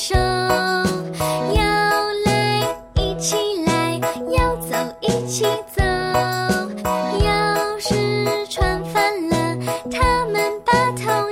手要来，一起来，要走一起走。要是穿反了，他们把头。